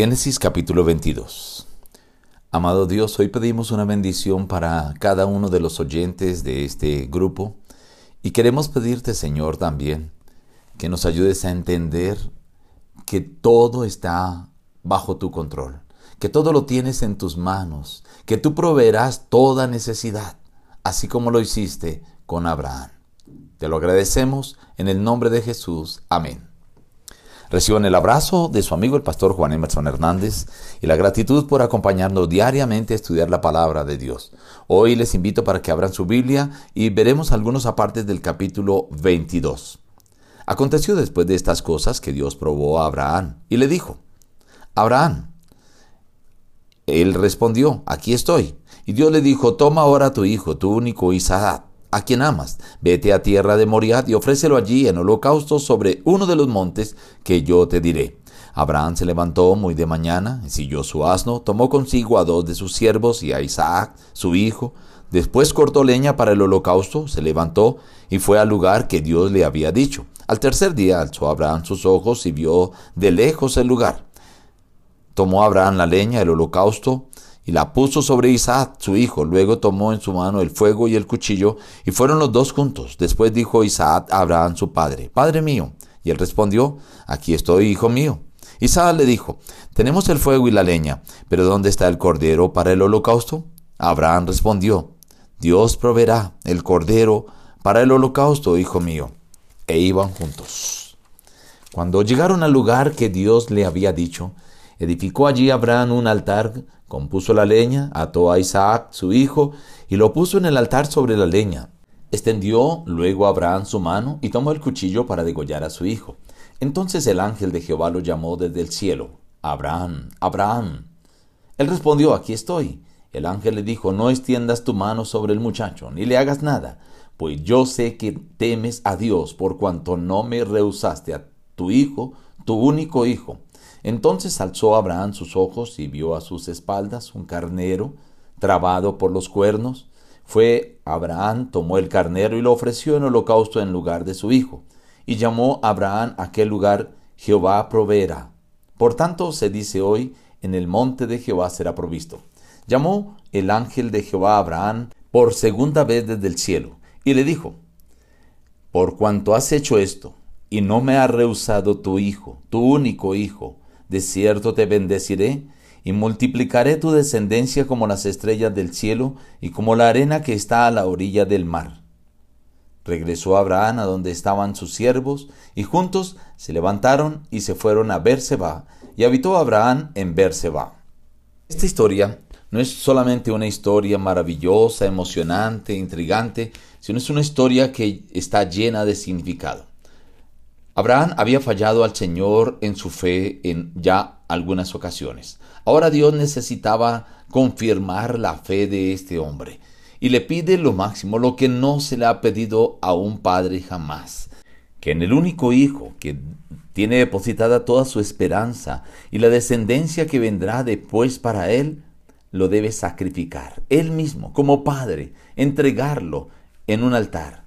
Génesis capítulo 22. Amado Dios, hoy pedimos una bendición para cada uno de los oyentes de este grupo y queremos pedirte, Señor, también que nos ayudes a entender que todo está bajo tu control, que todo lo tienes en tus manos, que tú proveerás toda necesidad, así como lo hiciste con Abraham. Te lo agradecemos en el nombre de Jesús. Amén. Reciban el abrazo de su amigo el pastor Juan Emerson Hernández y la gratitud por acompañarnos diariamente a estudiar la palabra de Dios. Hoy les invito para que abran su Biblia y veremos algunos apartes del capítulo 22. Aconteció después de estas cosas que Dios probó a Abraham y le dijo, Abraham, él respondió, aquí estoy. Y Dios le dijo, toma ahora tu hijo, tu único Isaac a quien amas. Vete a tierra de Moriad y ofrécelo allí en holocausto sobre uno de los montes que yo te diré. Abraham se levantó muy de mañana, siguió su asno, tomó consigo a dos de sus siervos y a Isaac, su hijo. Después cortó leña para el holocausto, se levantó y fue al lugar que Dios le había dicho. Al tercer día alzó Abraham sus ojos y vio de lejos el lugar. Tomó Abraham la leña, el holocausto, y la puso sobre Isaac, su hijo. Luego tomó en su mano el fuego y el cuchillo, y fueron los dos juntos. Después dijo Isaac a Abraham su padre, Padre mío. Y él respondió, Aquí estoy, hijo mío. Isaac le dijo, Tenemos el fuego y la leña, pero ¿dónde está el cordero para el holocausto? Abraham respondió, Dios proveerá el cordero para el holocausto, hijo mío. E iban juntos. Cuando llegaron al lugar que Dios le había dicho, edificó allí Abraham un altar Compuso la leña, ató a Isaac, su hijo, y lo puso en el altar sobre la leña. Extendió luego Abraham su mano y tomó el cuchillo para degollar a su hijo. Entonces el ángel de Jehová lo llamó desde el cielo. Abraham, Abraham. Él respondió, aquí estoy. El ángel le dijo, no extiendas tu mano sobre el muchacho, ni le hagas nada, pues yo sé que temes a Dios por cuanto no me rehusaste a tu hijo, tu único hijo. Entonces alzó Abraham sus ojos y vio a sus espaldas un carnero trabado por los cuernos. Fue Abraham, tomó el carnero y lo ofreció en holocausto en lugar de su hijo. Y llamó Abraham aquel lugar Jehová proveerá. Por tanto se dice hoy, en el monte de Jehová será provisto. Llamó el ángel de Jehová a Abraham por segunda vez desde el cielo, y le dijo, Por cuanto has hecho esto, y no me ha rehusado tu hijo, tu único hijo, de cierto te bendeciré y multiplicaré tu descendencia como las estrellas del cielo y como la arena que está a la orilla del mar. Regresó Abraham a donde estaban sus siervos, y juntos se levantaron y se fueron a Berseba, y habitó Abraham en Berseba. Esta historia no es solamente una historia maravillosa, emocionante, intrigante, sino es una historia que está llena de significado. Abraham había fallado al Señor en su fe en ya algunas ocasiones. Ahora Dios necesitaba confirmar la fe de este hombre y le pide lo máximo, lo que no se le ha pedido a un padre jamás, que en el único hijo que tiene depositada toda su esperanza y la descendencia que vendrá después para él, lo debe sacrificar, él mismo, como padre, entregarlo en un altar.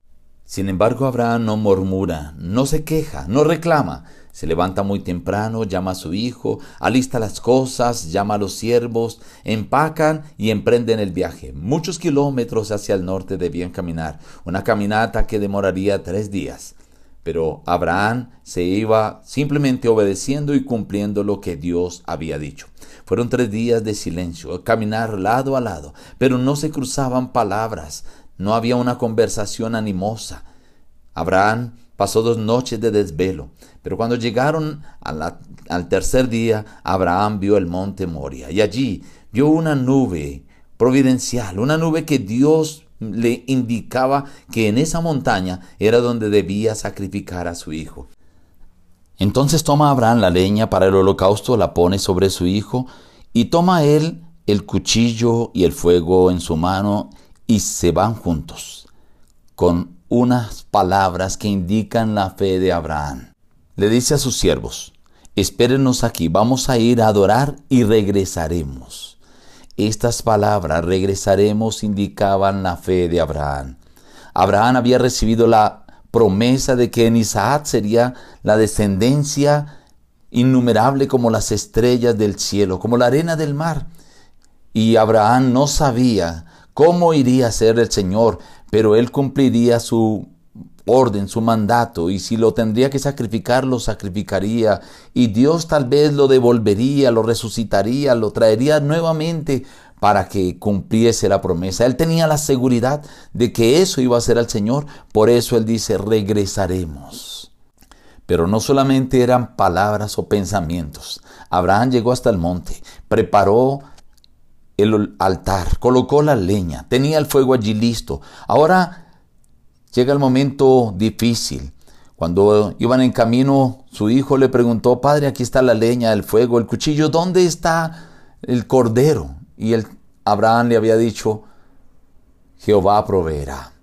Sin embargo, Abraham no murmura, no se queja, no reclama. Se levanta muy temprano, llama a su hijo, alista las cosas, llama a los siervos, empacan y emprenden el viaje. Muchos kilómetros hacia el norte debían caminar, una caminata que demoraría tres días. Pero Abraham se iba simplemente obedeciendo y cumpliendo lo que Dios había dicho. Fueron tres días de silencio, caminar lado a lado, pero no se cruzaban palabras, no había una conversación animosa. Abraham pasó dos noches de desvelo, pero cuando llegaron al tercer día, Abraham vio el monte Moria y allí vio una nube providencial, una nube que Dios le indicaba que en esa montaña era donde debía sacrificar a su hijo. Entonces toma Abraham la leña para el holocausto, la pone sobre su hijo, y toma él el cuchillo y el fuego en su mano, y se van juntos con unas palabras que indican la fe de Abraham. Le dice a sus siervos, espérenos aquí, vamos a ir a adorar y regresaremos. Estas palabras, regresaremos, indicaban la fe de Abraham. Abraham había recibido la promesa de que en Isaac sería la descendencia innumerable como las estrellas del cielo, como la arena del mar. Y Abraham no sabía cómo iría a ser el Señor, pero él cumpliría su orden, su mandato, y si lo tendría que sacrificar, lo sacrificaría, y Dios tal vez lo devolvería, lo resucitaría, lo traería nuevamente para que cumpliese la promesa. Él tenía la seguridad de que eso iba a ser al Señor, por eso él dice, regresaremos. Pero no solamente eran palabras o pensamientos. Abraham llegó hasta el monte, preparó el altar, colocó la leña, tenía el fuego allí listo. Ahora llega el momento difícil. Cuando iban en camino, su hijo le preguntó, Padre, aquí está la leña, el fuego, el cuchillo, ¿dónde está el cordero? Y Abraham le había dicho, Jehová proveerá.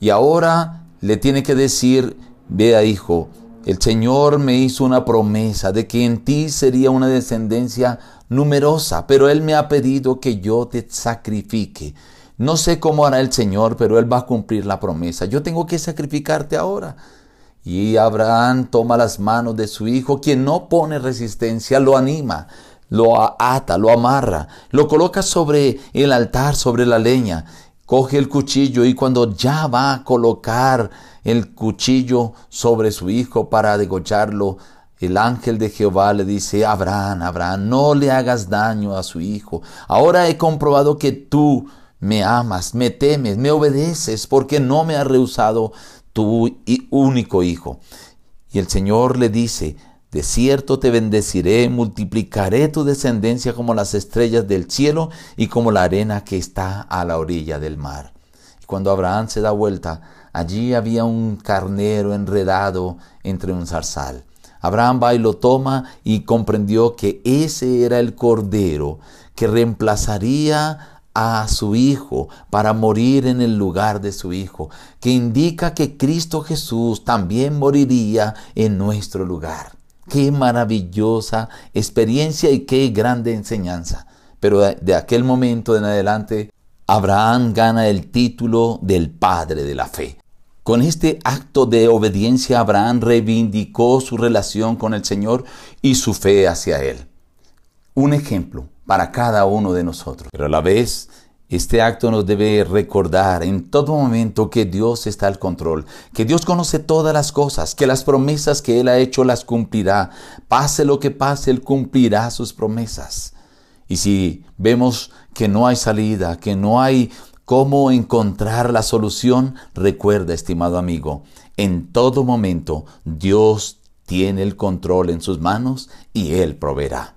Y ahora le tiene que decir, vea hijo, el Señor me hizo una promesa de que en ti sería una descendencia numerosa, pero Él me ha pedido que yo te sacrifique. No sé cómo hará el Señor, pero Él va a cumplir la promesa. Yo tengo que sacrificarte ahora. Y Abraham toma las manos de su hijo, quien no pone resistencia, lo anima, lo ata, lo amarra, lo coloca sobre el altar, sobre la leña, coge el cuchillo y cuando ya va a colocar el cuchillo sobre su hijo para degollarlo, el ángel de Jehová le dice, Abraham, Abraham, no le hagas daño a su hijo. Ahora he comprobado que tú me amas, me temes, me obedeces, porque no me has rehusado tu único hijo. Y el Señor le dice, de cierto te bendeciré, multiplicaré tu descendencia como las estrellas del cielo y como la arena que está a la orilla del mar. Y cuando Abraham se da vuelta, allí había un carnero enredado entre un zarzal. Abraham va y lo toma y comprendió que ese era el cordero que reemplazaría a su hijo para morir en el lugar de su hijo, que indica que Cristo Jesús también moriría en nuestro lugar. Qué maravillosa experiencia y qué grande enseñanza. Pero de aquel momento en adelante, Abraham gana el título del Padre de la Fe. Con este acto de obediencia, Abraham reivindicó su relación con el Señor y su fe hacia Él. Un ejemplo para cada uno de nosotros. Pero a la vez, este acto nos debe recordar en todo momento que Dios está al control, que Dios conoce todas las cosas, que las promesas que Él ha hecho las cumplirá. Pase lo que pase, Él cumplirá sus promesas. Y si vemos que no hay salida, que no hay cómo encontrar la solución, recuerda, estimado amigo, en todo momento Dios tiene el control en sus manos y Él proveerá.